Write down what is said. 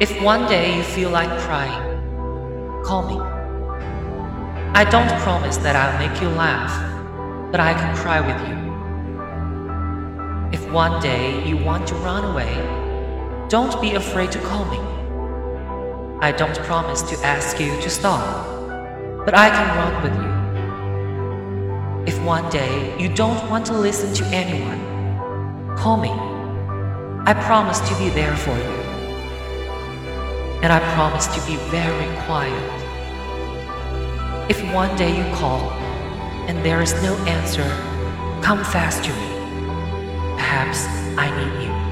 If one day you feel like crying, call me. I don't promise that I'll make you laugh, but I can cry with you. If one day you want to run away, don't be afraid to call me. I don't promise to ask you to stop, but I can run with you. If one day you don't want to listen to anyone, call me. I promise to be there for you. And I promise to be very quiet. If one day you call and there is no answer, come fast to me. Perhaps I need you.